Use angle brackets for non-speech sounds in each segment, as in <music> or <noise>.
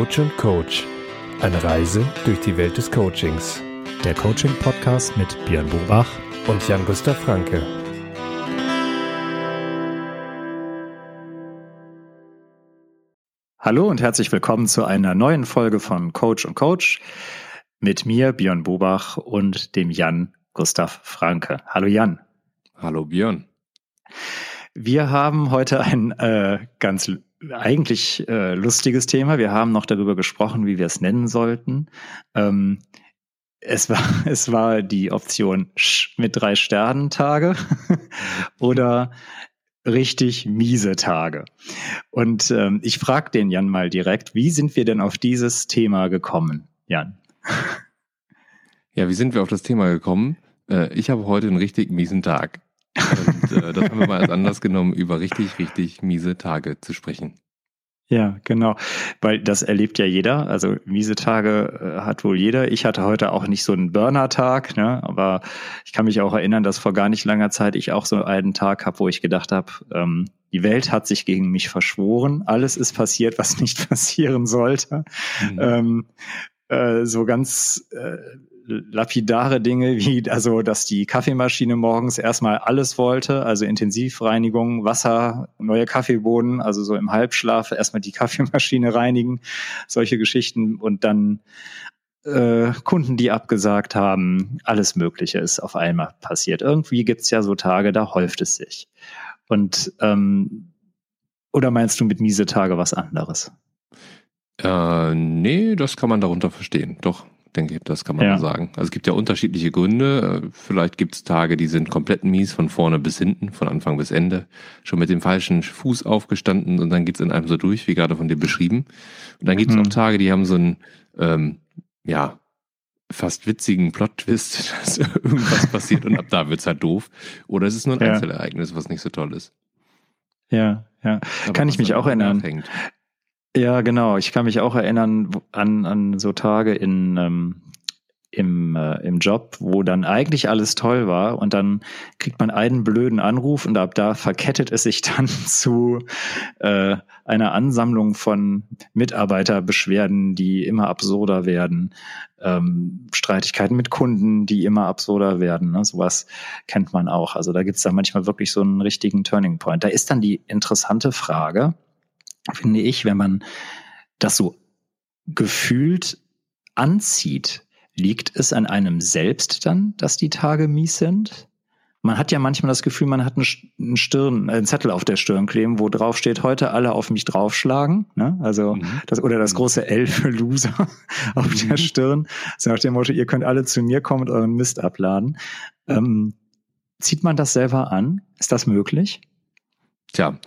Coach und Coach. Eine Reise durch die Welt des Coachings. Der Coaching-Podcast mit Björn Bobach und Jan-Gustav Franke. Hallo und herzlich willkommen zu einer neuen Folge von Coach und Coach mit mir, Björn Bobach und dem Jan Gustav Franke. Hallo Jan. Hallo Björn. Wir haben heute ein äh, ganz eigentlich äh, lustiges Thema. Wir haben noch darüber gesprochen, wie wir es nennen sollten. Ähm, es war, <laughs> es war die Option Sch mit drei Sternen Tage <laughs> oder richtig miese Tage. Und ähm, ich frage den Jan mal direkt, wie sind wir denn auf dieses Thema gekommen, Jan? Ja, wie sind wir auf das Thema gekommen? Äh, ich habe heute einen richtig miesen Tag. <laughs> Und äh, das haben wir mal als Anlass genommen, über richtig, richtig miese Tage zu sprechen. Ja, genau. Weil das erlebt ja jeder. Also miese Tage äh, hat wohl jeder. Ich hatte heute auch nicht so einen Burner-Tag, ne? aber ich kann mich auch erinnern, dass vor gar nicht langer Zeit ich auch so einen Tag habe, wo ich gedacht habe, ähm, die Welt hat sich gegen mich verschworen. Alles ist passiert, was nicht <laughs> passieren sollte. Mhm. Ähm, äh, so ganz äh, lapidare Dinge wie, also, dass die Kaffeemaschine morgens erstmal alles wollte, also Intensivreinigung, Wasser, neue Kaffeebohnen, also so im Halbschlaf erstmal die Kaffeemaschine <laughs> reinigen, solche Geschichten und dann äh, Kunden, die abgesagt haben, alles Mögliche ist auf einmal passiert. Irgendwie gibt's ja so Tage, da häuft es sich. Und ähm, oder meinst du mit miese Tage was anderes? Äh, nee, das kann man darunter verstehen. Doch, denke ich, das kann man ja. sagen. Also es gibt ja unterschiedliche Gründe. Vielleicht gibt es Tage, die sind komplett mies, von vorne bis hinten, von Anfang bis Ende. Schon mit dem falschen Fuß aufgestanden und dann geht's in einem so durch, wie gerade von dir beschrieben. Und dann gibt's mhm. auch Tage, die haben so einen, ähm, ja, fast witzigen Plot-Twist, <laughs> dass irgendwas passiert und ab da wird's halt doof. Oder es ist nur ein ja. Einzelereignis, was nicht so toll ist. Ja, ja. Aber kann ich mich auch erinnern. Nachhängt. Ja, genau. Ich kann mich auch erinnern an, an so Tage in, ähm, im, äh, im Job, wo dann eigentlich alles toll war und dann kriegt man einen blöden Anruf und ab da verkettet es sich <laughs> dann zu äh, einer Ansammlung von Mitarbeiterbeschwerden, die immer absurder werden, ähm, Streitigkeiten mit Kunden, die immer absurder werden. Ne? Sowas kennt man auch. Also da gibt's da manchmal wirklich so einen richtigen Turning Point. Da ist dann die interessante Frage, finde ich, wenn man das so gefühlt anzieht, liegt es an einem selbst dann, dass die Tage mies sind? Man hat ja manchmal das Gefühl, man hat einen, Stirn, einen Zettel auf der Stirn kleben, wo drauf steht, heute alle auf mich draufschlagen. Ne? Also mhm. das, oder das mhm. große L für Loser <laughs> auf der mhm. Stirn. So nach dem Motto, ihr könnt alle zu mir kommen und euren Mist abladen. Ähm, zieht man das selber an? Ist das möglich? Tja,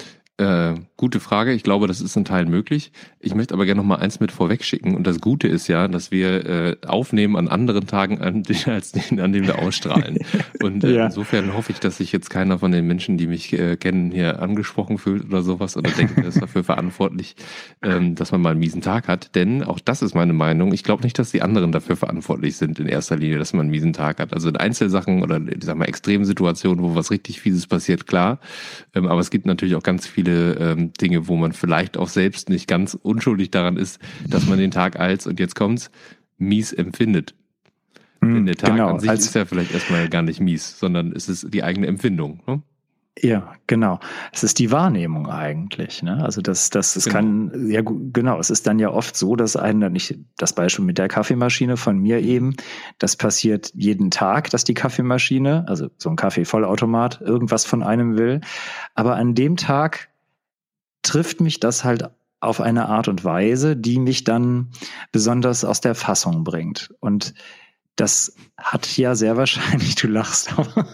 äh, gute Frage. Ich glaube, das ist in Teilen möglich. Ich möchte aber gerne noch mal eins mit vorweg schicken. Und das Gute ist ja, dass wir äh, aufnehmen an anderen Tagen an, <laughs> als den, an dem wir ausstrahlen. Und äh, <laughs> ja. insofern hoffe ich, dass sich jetzt keiner von den Menschen, die mich äh, kennen, hier angesprochen fühlt oder sowas oder denkt, er ist dafür <laughs> verantwortlich, ähm, dass man mal einen miesen Tag hat. Denn auch das ist meine Meinung. Ich glaube nicht, dass die anderen dafür verantwortlich sind in erster Linie, dass man einen miesen Tag hat. Also in Einzelsachen oder ich sag mal Extremsituationen, wo was richtig Fieses passiert, klar. Ähm, aber es gibt natürlich auch ganz viele viele ähm, Dinge, wo man vielleicht auch selbst nicht ganz unschuldig daran ist, dass man den Tag als, und jetzt kommt's, mies empfindet. Mm, Denn der Tag genau, an sich ist ja vielleicht erstmal gar nicht mies, sondern es ist die eigene Empfindung. Ne? Ja, genau. Es ist die Wahrnehmung eigentlich. Ne? Also das, das, es genau. kann, ja genau, es ist dann ja oft so, dass einen dann nicht, das Beispiel mit der Kaffeemaschine von mir eben, das passiert jeden Tag, dass die Kaffeemaschine, also so ein Kaffeevollautomat, irgendwas von einem will. Aber an dem Tag trifft mich das halt auf eine Art und Weise, die mich dann besonders aus der Fassung bringt. Und das hat ja sehr wahrscheinlich, <laughs> du lachst, aber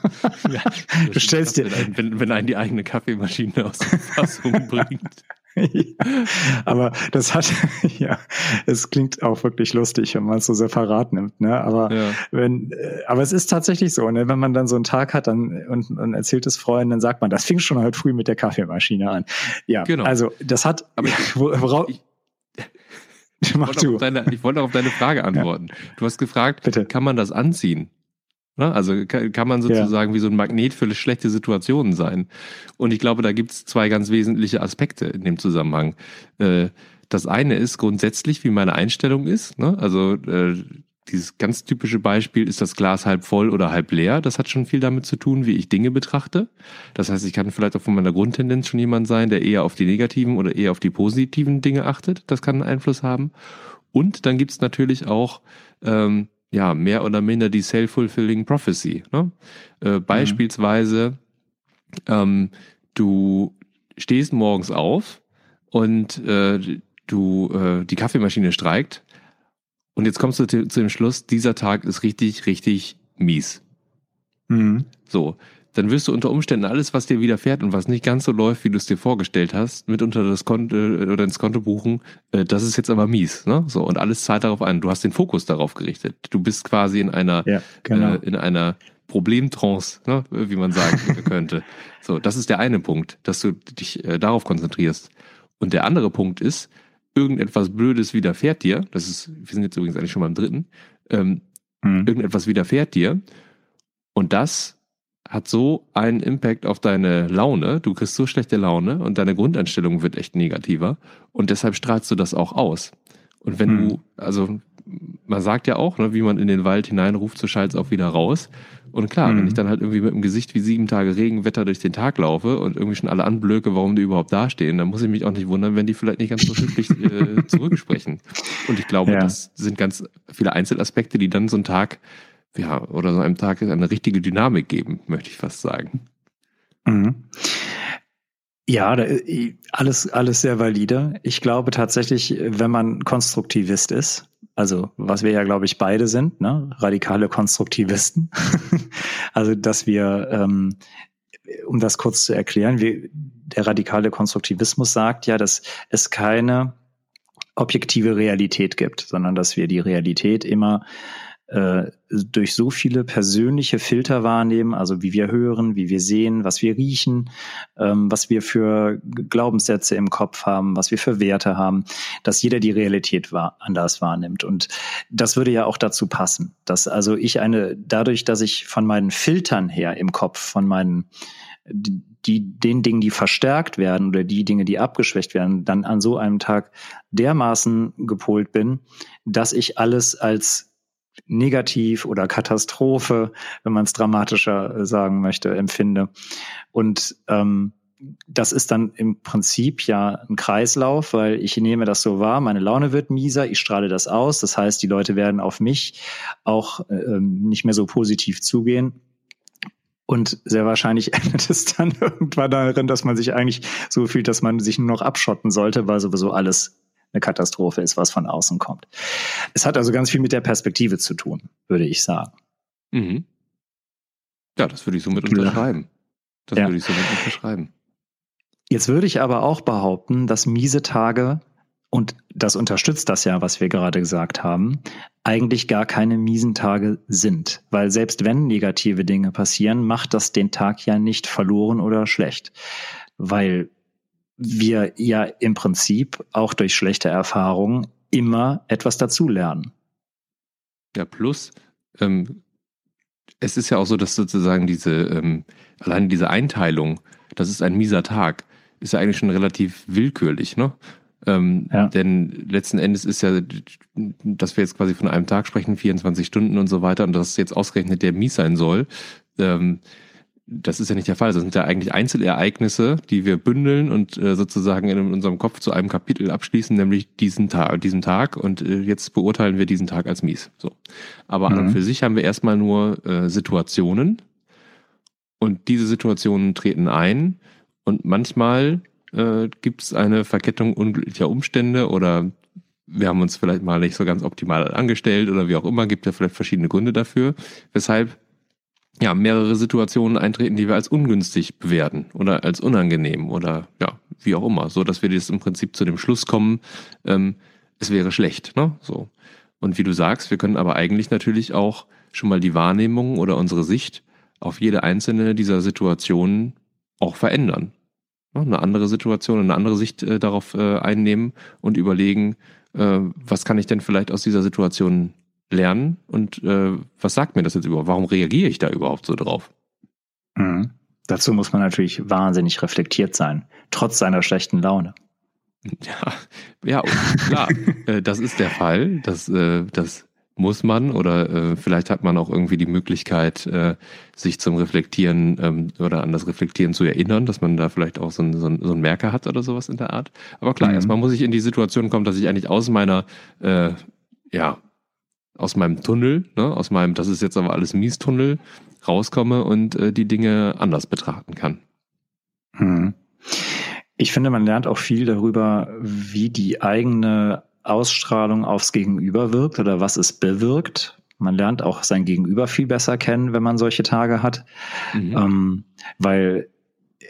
ja, du stellst dir. Wenn, wenn einen die eigene Kaffeemaschine aus der Fassung <laughs> bringt. <laughs> aber das hat, <laughs> ja, es klingt auch wirklich lustig, wenn man es so separat nimmt, ne? Aber ja. wenn, äh, aber es ist tatsächlich so, ne? Wenn man dann so einen Tag hat dann und, und erzählt es Freunden, dann sagt man, das fing schon halt früh mit der Kaffeemaschine an. Ja, genau. Also das hat, aber <laughs> worauf, ich, ich, wollte deine, ich wollte auf deine Frage antworten. Ja. Du hast gefragt, Bitte. kann man das anziehen? Ne? Also kann man sozusagen ja. wie so ein Magnet für schlechte Situationen sein. Und ich glaube, da gibt es zwei ganz wesentliche Aspekte in dem Zusammenhang. Äh, Das eine ist grundsätzlich, wie meine Einstellung ist. Ne? Also äh, dieses ganz typische Beispiel, ist das Glas halb voll oder halb leer? Das hat schon viel damit zu tun, wie ich Dinge betrachte. Das heißt, ich kann vielleicht auch von meiner Grundtendenz schon jemand sein, der eher auf die negativen oder eher auf die positiven Dinge achtet. Das kann einen Einfluss haben. Und dann gibt's natürlich auch ähm, ja mehr oder minder die self-fulfilling prophecy. Ne? Äh, mhm. beispielsweise, ähm, du stehst morgens auf und äh, du äh, die Kaffeemaschine streikt und jetzt kommst du zu, zu dem Schluss, dieser Tag ist richtig, richtig mies. Mhm. So, dann wirst du unter Umständen alles, was dir widerfährt und was nicht ganz so läuft, wie du es dir vorgestellt hast, mit unter das Konto äh, oder ins Konto buchen, äh, das ist jetzt aber mies, ne? So und alles zahlt darauf ein. Du hast den Fokus darauf gerichtet. Du bist quasi in einer ja, genau. äh, in einer Problemtrance, ne? wie man sagen <laughs> könnte. So, das ist der eine Punkt, dass du dich äh, darauf konzentrierst. Und der andere Punkt ist, irgendetwas Blödes widerfährt dir, das ist, wir sind jetzt übrigens eigentlich schon beim dritten, ähm, mhm. irgendetwas widerfährt dir und das hat so einen Impact auf deine Laune, du kriegst so schlechte Laune und deine Grundeinstellung wird echt negativer und deshalb strahlst du das auch aus. Und wenn mhm. du, also man sagt ja auch, ne, wie man in den Wald hineinruft, so schallt es auch wieder raus. Und klar, mhm. wenn ich dann halt irgendwie mit dem Gesicht wie sieben Tage Regenwetter durch den Tag laufe und irgendwie schon alle anblöke, warum die überhaupt dastehen, dann muss ich mich auch nicht wundern, wenn die vielleicht nicht ganz so höflich äh, <laughs> zurücksprechen. Und ich glaube, ja. das sind ganz viele Einzelaspekte, die dann so einen Tag, ja, oder so einem Tag eine richtige Dynamik geben, möchte ich fast sagen. Mhm. Ja, alles, alles sehr valide. Ich glaube tatsächlich, wenn man Konstruktivist ist, also was wir ja, glaube ich, beide sind, ne? radikale Konstruktivisten. <laughs> also, dass wir, ähm, um das kurz zu erklären, wir, der radikale Konstruktivismus sagt ja, dass es keine objektive Realität gibt, sondern dass wir die Realität immer äh, durch so viele persönliche Filter wahrnehmen, also wie wir hören, wie wir sehen, was wir riechen, ähm, was wir für Glaubenssätze im Kopf haben, was wir für Werte haben, dass jeder die Realität wahr, anders wahrnimmt. Und das würde ja auch dazu passen, dass also ich eine, dadurch, dass ich von meinen Filtern her im Kopf, von meinen die, den Dingen, die verstärkt werden oder die Dinge, die abgeschwächt werden, dann an so einem Tag dermaßen gepolt bin, dass ich alles als negativ oder Katastrophe, wenn man es dramatischer äh, sagen möchte, empfinde. Und ähm, das ist dann im Prinzip ja ein Kreislauf, weil ich nehme das so wahr, meine Laune wird mieser, ich strahle das aus. Das heißt, die Leute werden auf mich auch ähm, nicht mehr so positiv zugehen. Und sehr wahrscheinlich <laughs> endet es dann irgendwann darin, dass man sich eigentlich so fühlt, dass man sich nur noch abschotten sollte, weil sowieso alles eine Katastrophe ist, was von außen kommt. Es hat also ganz viel mit der Perspektive zu tun, würde ich sagen. Mhm. Ja, das würde ich somit unterschreiben. Das ja. würde ich somit unterschreiben. Jetzt würde ich aber auch behaupten, dass miese Tage, und das unterstützt das ja, was wir gerade gesagt haben, eigentlich gar keine miesen Tage sind. Weil selbst wenn negative Dinge passieren, macht das den Tag ja nicht verloren oder schlecht. Weil wir ja im Prinzip auch durch schlechte Erfahrungen immer etwas dazulernen. Ja, plus, ähm, es ist ja auch so, dass sozusagen diese, ähm, allein diese Einteilung, das ist ein mieser Tag, ist ja eigentlich schon relativ willkürlich, ne? Ähm, ja. Denn letzten Endes ist ja, dass wir jetzt quasi von einem Tag sprechen, 24 Stunden und so weiter, und das jetzt ausgerechnet der mies sein soll, ähm, das ist ja nicht der Fall. Das sind ja eigentlich Einzelereignisse, die wir bündeln und äh, sozusagen in unserem Kopf zu einem Kapitel abschließen, nämlich diesen Tag, diesen Tag. Und äh, jetzt beurteilen wir diesen Tag als mies. So. Aber mhm. an und mhm. für sich haben wir erstmal nur äh, Situationen. Und diese Situationen treten ein. Und manchmal äh, gibt es eine Verkettung unglücklicher Umstände oder wir haben uns vielleicht mal nicht so ganz optimal angestellt oder wie auch immer, gibt ja vielleicht verschiedene Gründe dafür, weshalb ja, mehrere Situationen eintreten, die wir als ungünstig bewerten oder als unangenehm oder ja, wie auch immer, so dass wir jetzt im Prinzip zu dem Schluss kommen, ähm, es wäre schlecht, ne? So. Und wie du sagst, wir können aber eigentlich natürlich auch schon mal die Wahrnehmung oder unsere Sicht auf jede einzelne dieser Situationen auch verändern. Ne? Eine andere Situation, eine andere Sicht äh, darauf äh, einnehmen und überlegen, äh, was kann ich denn vielleicht aus dieser Situation lernen und äh, was sagt mir das jetzt überhaupt? Warum reagiere ich da überhaupt so drauf? Mhm. Dazu muss man natürlich wahnsinnig reflektiert sein, trotz seiner schlechten Laune. Ja, ja, klar, <laughs> äh, das ist der Fall. Das, äh, das muss man oder äh, vielleicht hat man auch irgendwie die Möglichkeit, äh, sich zum Reflektieren ähm, oder an das Reflektieren zu erinnern, dass man da vielleicht auch so ein, so ein, so ein Merker hat oder sowas in der Art. Aber klar, mhm. erstmal muss ich in die Situation kommen, dass ich eigentlich aus meiner, äh, ja, aus meinem Tunnel, ne, aus meinem, das ist jetzt aber alles Mies-Tunnel, rauskomme und äh, die Dinge anders betrachten kann. Mhm. Ich finde, man lernt auch viel darüber, wie die eigene Ausstrahlung aufs Gegenüber wirkt oder was es bewirkt. Man lernt auch sein Gegenüber viel besser kennen, wenn man solche Tage hat. Mhm. Ähm, weil,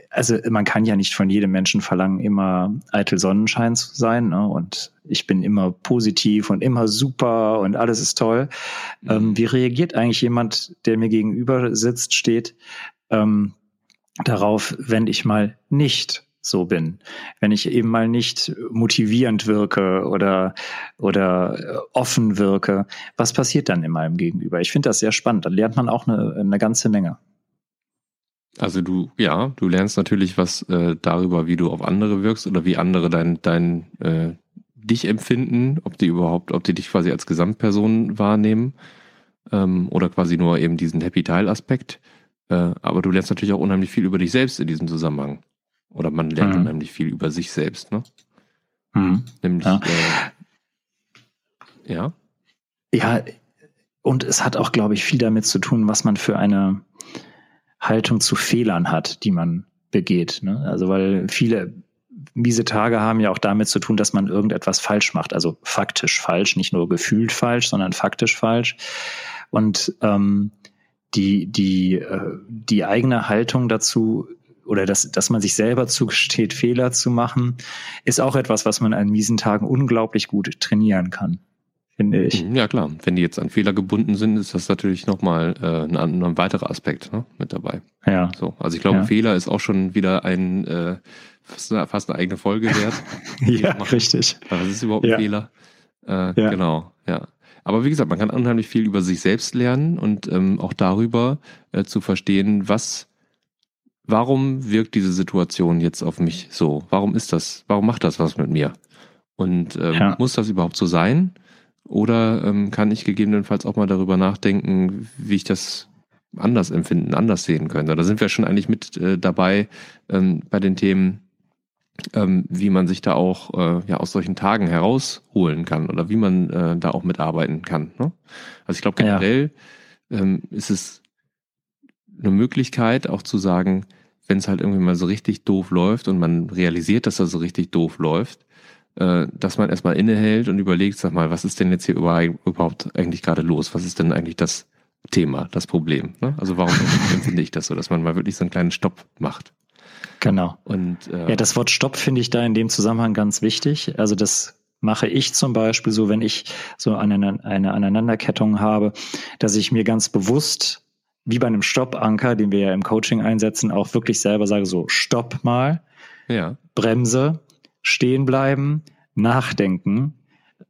also man kann ja nicht von jedem Menschen verlangen, immer eitel Sonnenschein zu sein. Ne? Und ich bin immer positiv und immer super und alles ist toll. Mhm. Ähm, wie reagiert eigentlich jemand, der mir gegenüber sitzt, steht, ähm, darauf, wenn ich mal nicht so bin. Wenn ich eben mal nicht motivierend wirke oder, oder offen wirke, was passiert dann in meinem Gegenüber? Ich finde das sehr spannend. Da lernt man auch eine, eine ganze Menge. Also du, ja, du lernst natürlich was äh, darüber, wie du auf andere wirkst oder wie andere dein, dein äh, dich empfinden, ob die überhaupt, ob die dich quasi als Gesamtperson wahrnehmen ähm, oder quasi nur eben diesen Happy Teil-Aspekt. Äh, aber du lernst natürlich auch unheimlich viel über dich selbst in diesem Zusammenhang. Oder man lernt mhm. unheimlich viel über sich selbst, ne? Mhm. Nämlich, ja. Äh, ja. Ja, und es hat auch, glaube ich, viel damit zu tun, was man für eine Haltung zu Fehlern hat, die man begeht. Ne? Also, weil viele miese Tage haben ja auch damit zu tun, dass man irgendetwas falsch macht. Also faktisch falsch, nicht nur gefühlt falsch, sondern faktisch falsch. Und ähm, die, die, äh, die eigene Haltung dazu oder dass, dass man sich selber zugesteht, Fehler zu machen, ist auch etwas, was man an miesen Tagen unglaublich gut trainieren kann, finde ich. Mhm, ja klar, wenn die jetzt an Fehler gebunden sind, ist das natürlich nochmal äh, ein, ein weiterer Aspekt ne, mit dabei. Ja. So, also ich glaube, ja. Fehler ist auch schon wieder ein äh, fast, eine, fast eine eigene Folge wert. <laughs> ja, richtig. Was ist überhaupt ein ja. Fehler? Äh, ja. Genau, ja. Aber wie gesagt, man kann unheimlich viel über sich selbst lernen und ähm, auch darüber äh, zu verstehen, was warum wirkt diese Situation jetzt auf mich so? Warum ist das? Warum macht das was mit mir? Und ähm, ja. muss das überhaupt so sein? Oder ähm, kann ich gegebenenfalls auch mal darüber nachdenken, wie ich das anders empfinden, anders sehen könnte? Da sind wir schon eigentlich mit äh, dabei ähm, bei den Themen, ähm, wie man sich da auch äh, ja aus solchen Tagen herausholen kann oder wie man äh, da auch mitarbeiten kann. Ne? Also ich glaube generell ja. ähm, ist es eine Möglichkeit auch zu sagen, wenn es halt irgendwie mal so richtig doof läuft und man realisiert, dass das so richtig doof läuft, dass man erstmal innehält und überlegt, sag mal, was ist denn jetzt hier überhaupt eigentlich gerade los? Was ist denn eigentlich das Thema, das Problem? Ne? Also warum <laughs> empfinde ich das so, dass man mal wirklich so einen kleinen Stopp macht? Genau. Und äh, ja, das Wort Stopp finde ich da in dem Zusammenhang ganz wichtig. Also das mache ich zum Beispiel so, wenn ich so eine, eine Aneinanderkettung habe, dass ich mir ganz bewusst wie bei einem Stoppanker, den wir ja im Coaching einsetzen, auch wirklich selber sage, so stopp mal, ja. Bremse, stehen bleiben, nachdenken,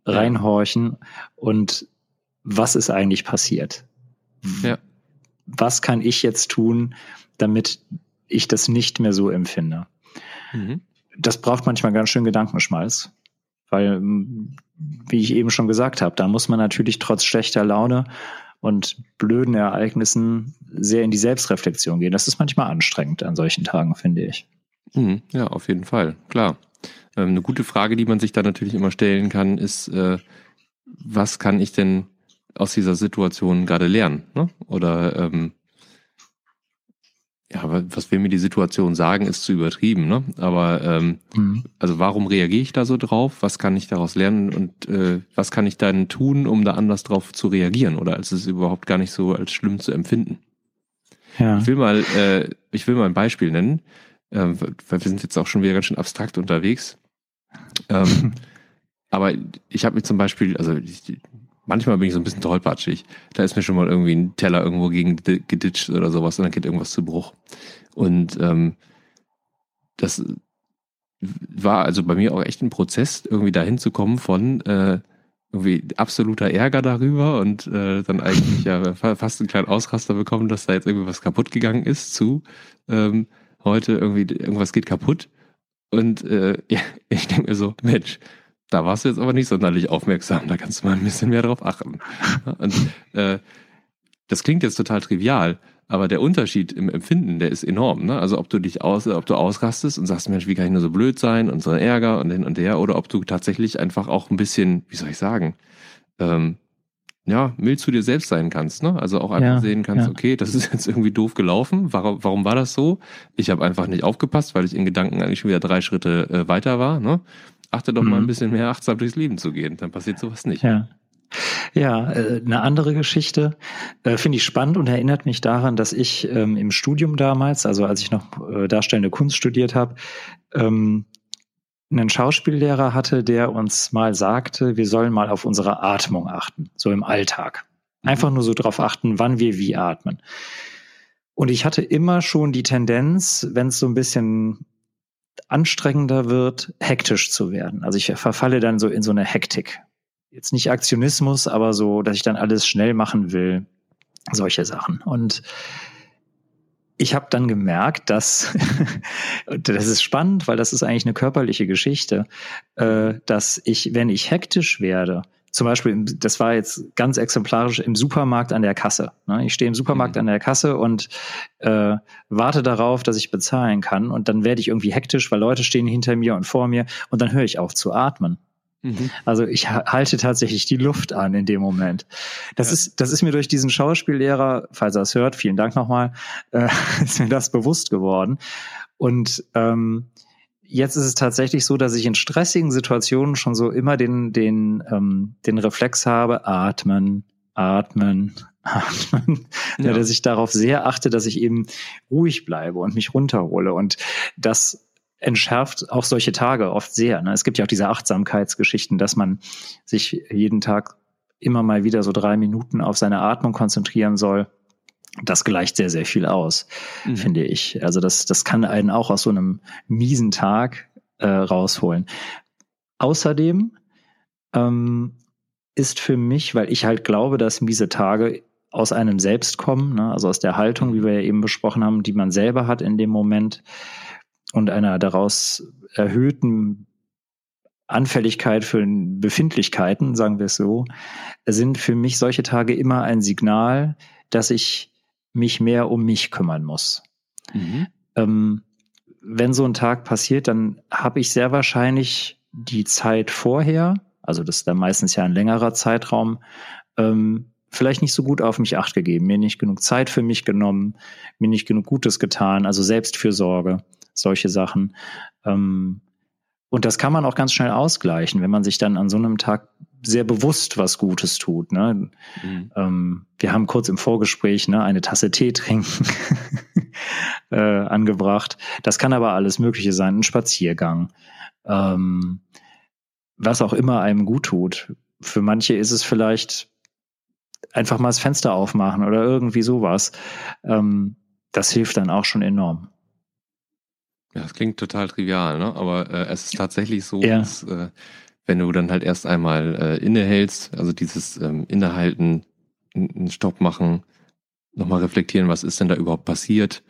reinhorchen und was ist eigentlich passiert? Ja. Was kann ich jetzt tun, damit ich das nicht mehr so empfinde? Mhm. Das braucht manchmal ganz schön Gedankenschmalz, weil, wie ich eben schon gesagt habe, da muss man natürlich trotz schlechter Laune und blöden Ereignissen sehr in die Selbstreflexion gehen. Das ist manchmal anstrengend an solchen Tagen, finde ich. Mhm, ja, auf jeden Fall, klar. Ähm, eine gute Frage, die man sich da natürlich immer stellen kann, ist, äh, was kann ich denn aus dieser Situation gerade lernen? Ne? Oder ähm, ja, was will mir die Situation sagen, ist zu übertrieben, ne? Aber ähm, mhm. also warum reagiere ich da so drauf? Was kann ich daraus lernen und äh, was kann ich dann tun, um da anders drauf zu reagieren oder als es überhaupt gar nicht so als schlimm zu empfinden? Ja. Ich will mal, äh, ich will mal ein Beispiel nennen, weil wir sind jetzt auch schon wieder ganz schön abstrakt unterwegs. Ähm, <laughs> aber ich habe mir zum Beispiel, also ich, manchmal bin ich so ein bisschen tollpatschig. Da ist mir schon mal irgendwie ein Teller irgendwo gegen geditscht oder sowas und dann geht irgendwas zu Bruch. Und ähm, das war also bei mir auch echt ein Prozess, irgendwie dahin zu kommen von äh, irgendwie absoluter Ärger darüber und äh, dann eigentlich ja fast einen kleinen Ausraster bekommen, dass da jetzt irgendwie was kaputt gegangen ist, zu ähm, heute irgendwie irgendwas geht kaputt Und äh, <laughs> ja, ich denke mir so, Mensch, da warst du jetzt aber nicht sonderlich aufmerksam, da kannst du mal ein bisschen mehr drauf achten. Und äh, das klingt jetzt total trivial, aber der Unterschied im Empfinden, der ist enorm. Ne? Also ob du dich aus, ob du ausrastest und sagst, Mensch, wie kann ich nur so blöd sein und so Ärger und hin und her, oder ob du tatsächlich einfach auch ein bisschen, wie soll ich sagen, ähm, ja, mild zu dir selbst sein kannst. Ne? Also auch einfach ja, sehen kannst, ja. okay, das ist jetzt irgendwie doof gelaufen. Warum, warum war das so? Ich habe einfach nicht aufgepasst, weil ich in Gedanken eigentlich schon wieder drei Schritte äh, weiter war. Ne? Achte doch mhm. mal ein bisschen mehr achtsam durchs Leben zu gehen, dann passiert sowas nicht. Ja. Ja, äh, eine andere Geschichte äh, finde ich spannend und erinnert mich daran, dass ich ähm, im Studium damals, also als ich noch äh, darstellende Kunst studiert habe, ähm, einen Schauspiellehrer hatte, der uns mal sagte, wir sollen mal auf unsere Atmung achten, so im Alltag. Mhm. Einfach nur so darauf achten, wann wir wie atmen. Und ich hatte immer schon die Tendenz, wenn es so ein bisschen anstrengender wird, hektisch zu werden. Also ich verfalle dann so in so eine Hektik jetzt nicht Aktionismus, aber so, dass ich dann alles schnell machen will, solche Sachen. Und ich habe dann gemerkt, dass <laughs> das ist spannend, weil das ist eigentlich eine körperliche Geschichte, äh, dass ich, wenn ich hektisch werde, zum Beispiel, das war jetzt ganz exemplarisch im Supermarkt an der Kasse. Ne? Ich stehe im Supermarkt mhm. an der Kasse und äh, warte darauf, dass ich bezahlen kann. Und dann werde ich irgendwie hektisch, weil Leute stehen hinter mir und vor mir. Und dann höre ich auf zu atmen. Mhm. Also ich halte tatsächlich die Luft an in dem Moment. Das ja. ist, das ist mir durch diesen Schauspiellehrer, falls er es hört, vielen Dank nochmal, äh, <laughs> ist mir das bewusst geworden. Und ähm, jetzt ist es tatsächlich so, dass ich in stressigen Situationen schon so immer den, den, ähm, den Reflex habe, atmen, atmen, <laughs> atmen, ja. dass ich darauf sehr achte, dass ich eben ruhig bleibe und mich runterhole. Und das entschärft auch solche Tage oft sehr. Ne? Es gibt ja auch diese Achtsamkeitsgeschichten, dass man sich jeden Tag immer mal wieder so drei Minuten auf seine Atmung konzentrieren soll. Das gleicht sehr, sehr viel aus, mhm. finde ich. Also das, das kann einen auch aus so einem miesen Tag äh, rausholen. Außerdem ähm, ist für mich, weil ich halt glaube, dass miese Tage aus einem selbst kommen, ne? also aus der Haltung, wie wir ja eben besprochen haben, die man selber hat in dem Moment, und einer daraus erhöhten Anfälligkeit für Befindlichkeiten, sagen wir es so, sind für mich solche Tage immer ein Signal, dass ich mich mehr um mich kümmern muss. Mhm. Ähm, wenn so ein Tag passiert, dann habe ich sehr wahrscheinlich die Zeit vorher, also das ist dann meistens ja ein längerer Zeitraum, ähm, vielleicht nicht so gut auf mich acht gegeben, mir nicht genug Zeit für mich genommen, mir nicht genug Gutes getan, also Selbstfürsorge solche Sachen. Ähm, und das kann man auch ganz schnell ausgleichen, wenn man sich dann an so einem Tag sehr bewusst was Gutes tut. Ne? Mhm. Ähm, wir haben kurz im Vorgespräch ne, eine Tasse Tee trinken <laughs> äh, angebracht. Das kann aber alles Mögliche sein, ein Spaziergang, ähm, was auch immer einem gut tut. Für manche ist es vielleicht einfach mal das Fenster aufmachen oder irgendwie sowas. Ähm, das hilft dann auch schon enorm. Ja, das klingt total trivial, ne? aber äh, es ist tatsächlich so, ja. dass äh, wenn du dann halt erst einmal äh, innehältst, also dieses ähm, Innehalten, einen Stopp machen, nochmal reflektieren, was ist denn da überhaupt passiert,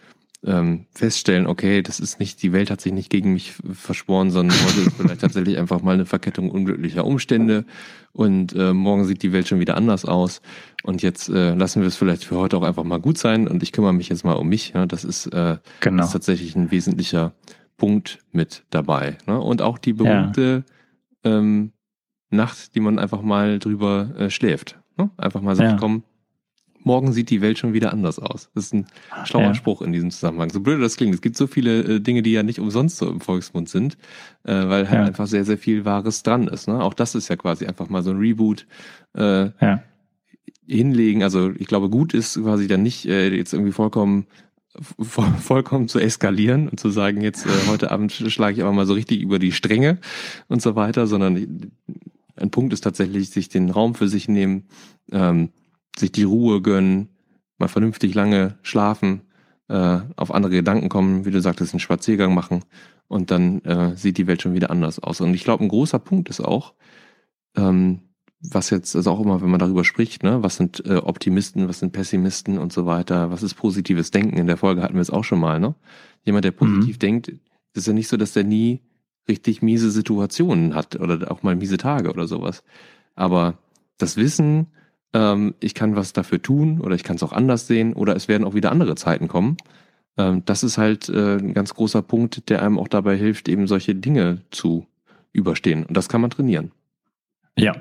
ähm, feststellen, okay, das ist nicht, die Welt hat sich nicht gegen mich verschworen, sondern heute ist vielleicht tatsächlich einfach mal eine Verkettung unglücklicher Umstände und äh, morgen sieht die Welt schon wieder anders aus und jetzt äh, lassen wir es vielleicht für heute auch einfach mal gut sein und ich kümmere mich jetzt mal um mich. Ja, das ist, äh, genau. das ist tatsächlich ein wesentlicher Punkt mit dabei. Ne? Und auch die berühmte ja. ähm, Nacht, die man einfach mal drüber äh, schläft. Ne? Einfach mal sagt, ja. komm, morgen sieht die Welt schon wieder anders aus. Das ist ein schlauer ja. Spruch in diesem Zusammenhang. So blöd das klingt. Es gibt so viele äh, Dinge, die ja nicht umsonst so im Volksmund sind, äh, weil halt ja. einfach sehr, sehr viel Wahres dran ist. Ne? Auch das ist ja quasi einfach mal so ein Reboot. Äh, ja. Hinlegen, also ich glaube, gut ist quasi dann nicht äh, jetzt irgendwie vollkommen vollkommen zu eskalieren und zu sagen, jetzt äh, heute Abend schlage ich aber mal so richtig über die Stränge und so weiter, sondern ein Punkt ist tatsächlich, sich den Raum für sich nehmen, ähm, sich die Ruhe gönnen, mal vernünftig lange schlafen, äh, auf andere Gedanken kommen, wie du sagtest, einen Spaziergang machen und dann äh, sieht die Welt schon wieder anders aus. Und ich glaube, ein großer Punkt ist auch, ähm, was jetzt, also auch immer, wenn man darüber spricht, ne, was sind äh, Optimisten, was sind Pessimisten und so weiter, was ist positives Denken? In der Folge hatten wir es auch schon mal, ne? Jemand, der positiv mhm. denkt, ist ja nicht so, dass der nie richtig miese Situationen hat oder auch mal miese Tage oder sowas. Aber das Wissen, ähm, ich kann was dafür tun oder ich kann es auch anders sehen oder es werden auch wieder andere Zeiten kommen. Ähm, das ist halt äh, ein ganz großer Punkt, der einem auch dabei hilft, eben solche Dinge zu überstehen. Und das kann man trainieren. Ja.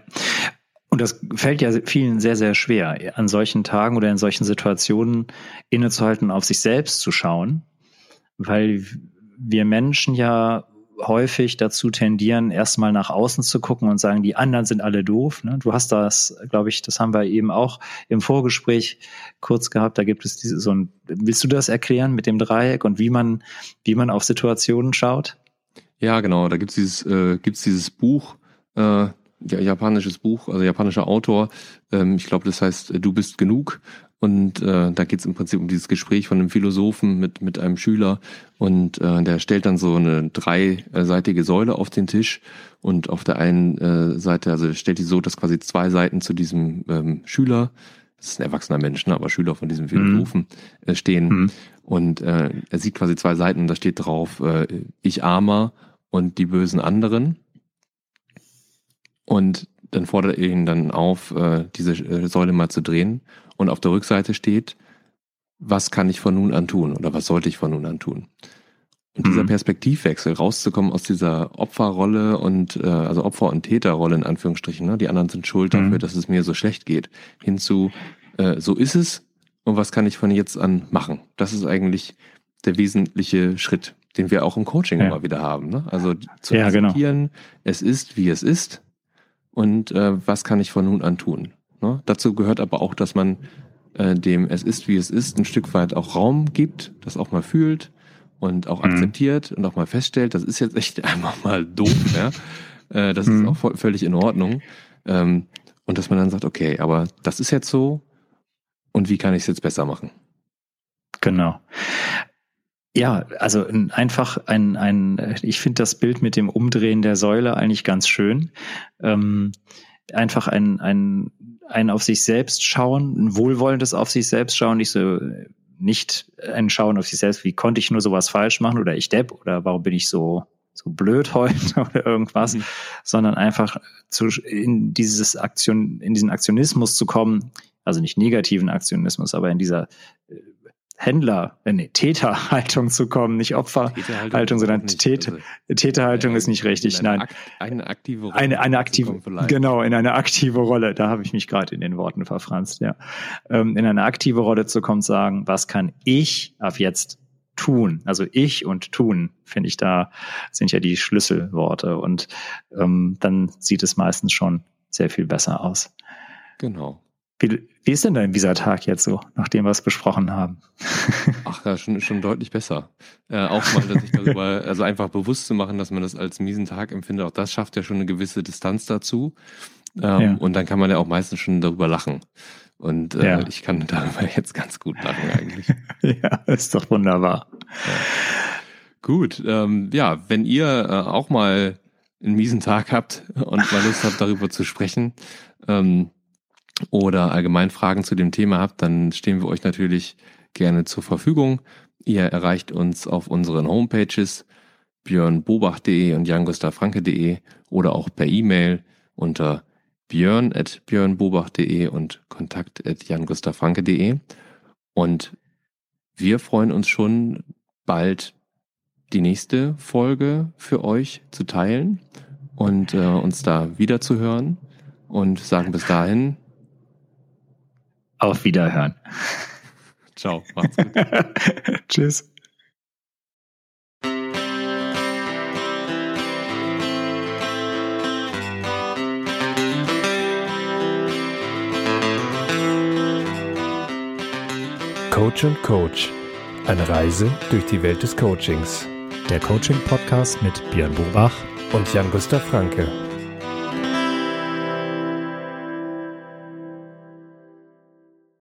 Und das fällt ja vielen sehr, sehr schwer, an solchen Tagen oder in solchen Situationen innezuhalten, auf sich selbst zu schauen, weil wir Menschen ja häufig dazu tendieren, erstmal nach außen zu gucken und sagen, die anderen sind alle doof. Ne? Du hast das, glaube ich, das haben wir eben auch im Vorgespräch kurz gehabt. Da gibt es diese, so ein, willst du das erklären mit dem Dreieck und wie man, wie man auf Situationen schaut? Ja, genau. Da gibt's dieses, äh, gibt's dieses Buch, äh, ja, japanisches Buch, also japanischer Autor. Ähm, ich glaube, das heißt, du bist genug. Und äh, da geht es im Prinzip um dieses Gespräch von einem Philosophen mit, mit einem Schüler. Und äh, der stellt dann so eine dreiseitige Säule auf den Tisch. Und auf der einen äh, Seite, also stellt die so, dass quasi zwei Seiten zu diesem ähm, Schüler, das ist ein erwachsener Mensch, ne, aber Schüler von diesem mhm. Philosophen mhm. äh, stehen. Mhm. Und äh, er sieht quasi zwei Seiten und da steht drauf, äh, ich armer und die bösen anderen. Und dann fordert er ihn dann auf, äh, diese äh, Säule mal zu drehen. Und auf der Rückseite steht, was kann ich von nun an tun oder was sollte ich von nun an tun? Und dieser mhm. Perspektivwechsel, rauszukommen aus dieser Opferrolle und äh, also Opfer- und Täterrolle in Anführungsstrichen, ne? die anderen sind schuld dafür, mhm. dass es mir so schlecht geht, hinzu, äh, so ist es und was kann ich von jetzt an machen? Das ist eigentlich der wesentliche Schritt, den wir auch im Coaching ja. immer wieder haben. Ne? Also zu ja, genau. akzeptieren, genau. es ist, wie es ist und äh, was kann ich von nun an tun. Ne? Dazu gehört aber auch, dass man äh, dem es ist, wie es ist, ein Stück weit auch Raum gibt, das auch mal fühlt und auch mhm. akzeptiert und auch mal feststellt, das ist jetzt echt <laughs> einfach mal doof. ja? Äh, das mhm. ist auch völlig in Ordnung. Ähm, und dass man dann sagt, okay, aber das ist jetzt so und wie kann ich es jetzt besser machen? Genau. Ja, also einfach ein, ein ich finde das Bild mit dem Umdrehen der Säule eigentlich ganz schön. Ähm, einfach ein, ein, ein auf sich selbst schauen, ein wohlwollendes auf sich selbst schauen, nicht so nicht ein Schauen auf sich selbst, wie konnte ich nur sowas falsch machen oder ich depp oder warum bin ich so so blöd <laughs> heute oder irgendwas, mhm. sondern einfach zu, in dieses Aktion, in diesen Aktionismus zu kommen, also nicht negativen Aktionismus, aber in dieser äh, Händler, äh, nee, Täterhaltung zu kommen, nicht Opferhaltung, sondern nicht, also, Täterhaltung äh, ist nicht richtig. Nein, Akt, eine aktive Rolle. Eine, eine aktive, genau, in eine aktive Rolle. Da habe ich mich gerade in den Worten verfranst. Ja, ähm, in eine aktive Rolle zu kommen, sagen, was kann ich ab jetzt tun? Also ich und tun, finde ich, da sind ja die Schlüsselworte und ähm, dann sieht es meistens schon sehr viel besser aus. Genau. Wie, wie ist denn dein Visa-Tag jetzt so, nachdem wir es besprochen haben? <laughs> Ach ja, schon, schon deutlich besser. Äh, auch mal, dass ich darüber, also einfach bewusst zu machen, dass man das als miesen Tag empfindet, auch das schafft ja schon eine gewisse Distanz dazu. Ähm, ja. Und dann kann man ja auch meistens schon darüber lachen. Und äh, ja. ich kann darüber <laughs> jetzt ganz gut lachen eigentlich. <laughs> ja, ist doch wunderbar. Ja. Gut, ähm, ja, wenn ihr äh, auch mal einen miesen Tag habt und mal Lust habt, darüber zu sprechen, ähm, oder allgemein Fragen zu dem Thema habt, dann stehen wir euch natürlich gerne zur Verfügung. Ihr erreicht uns auf unseren Homepages björnbobach.de und jangustavfranke.de oder auch per E-Mail unter björn.björnbobach.de und kontakt.jangustavfranke.de. Und wir freuen uns schon bald die nächste Folge für euch zu teilen und äh, uns da wieder zu hören und sagen bis dahin auf Wiederhören. Ciao, macht's gut. <laughs> Tschüss. Coach und Coach. Eine Reise durch die Welt des Coachings. Der Coaching-Podcast mit Björn Bobach und Jan-Gustav Franke.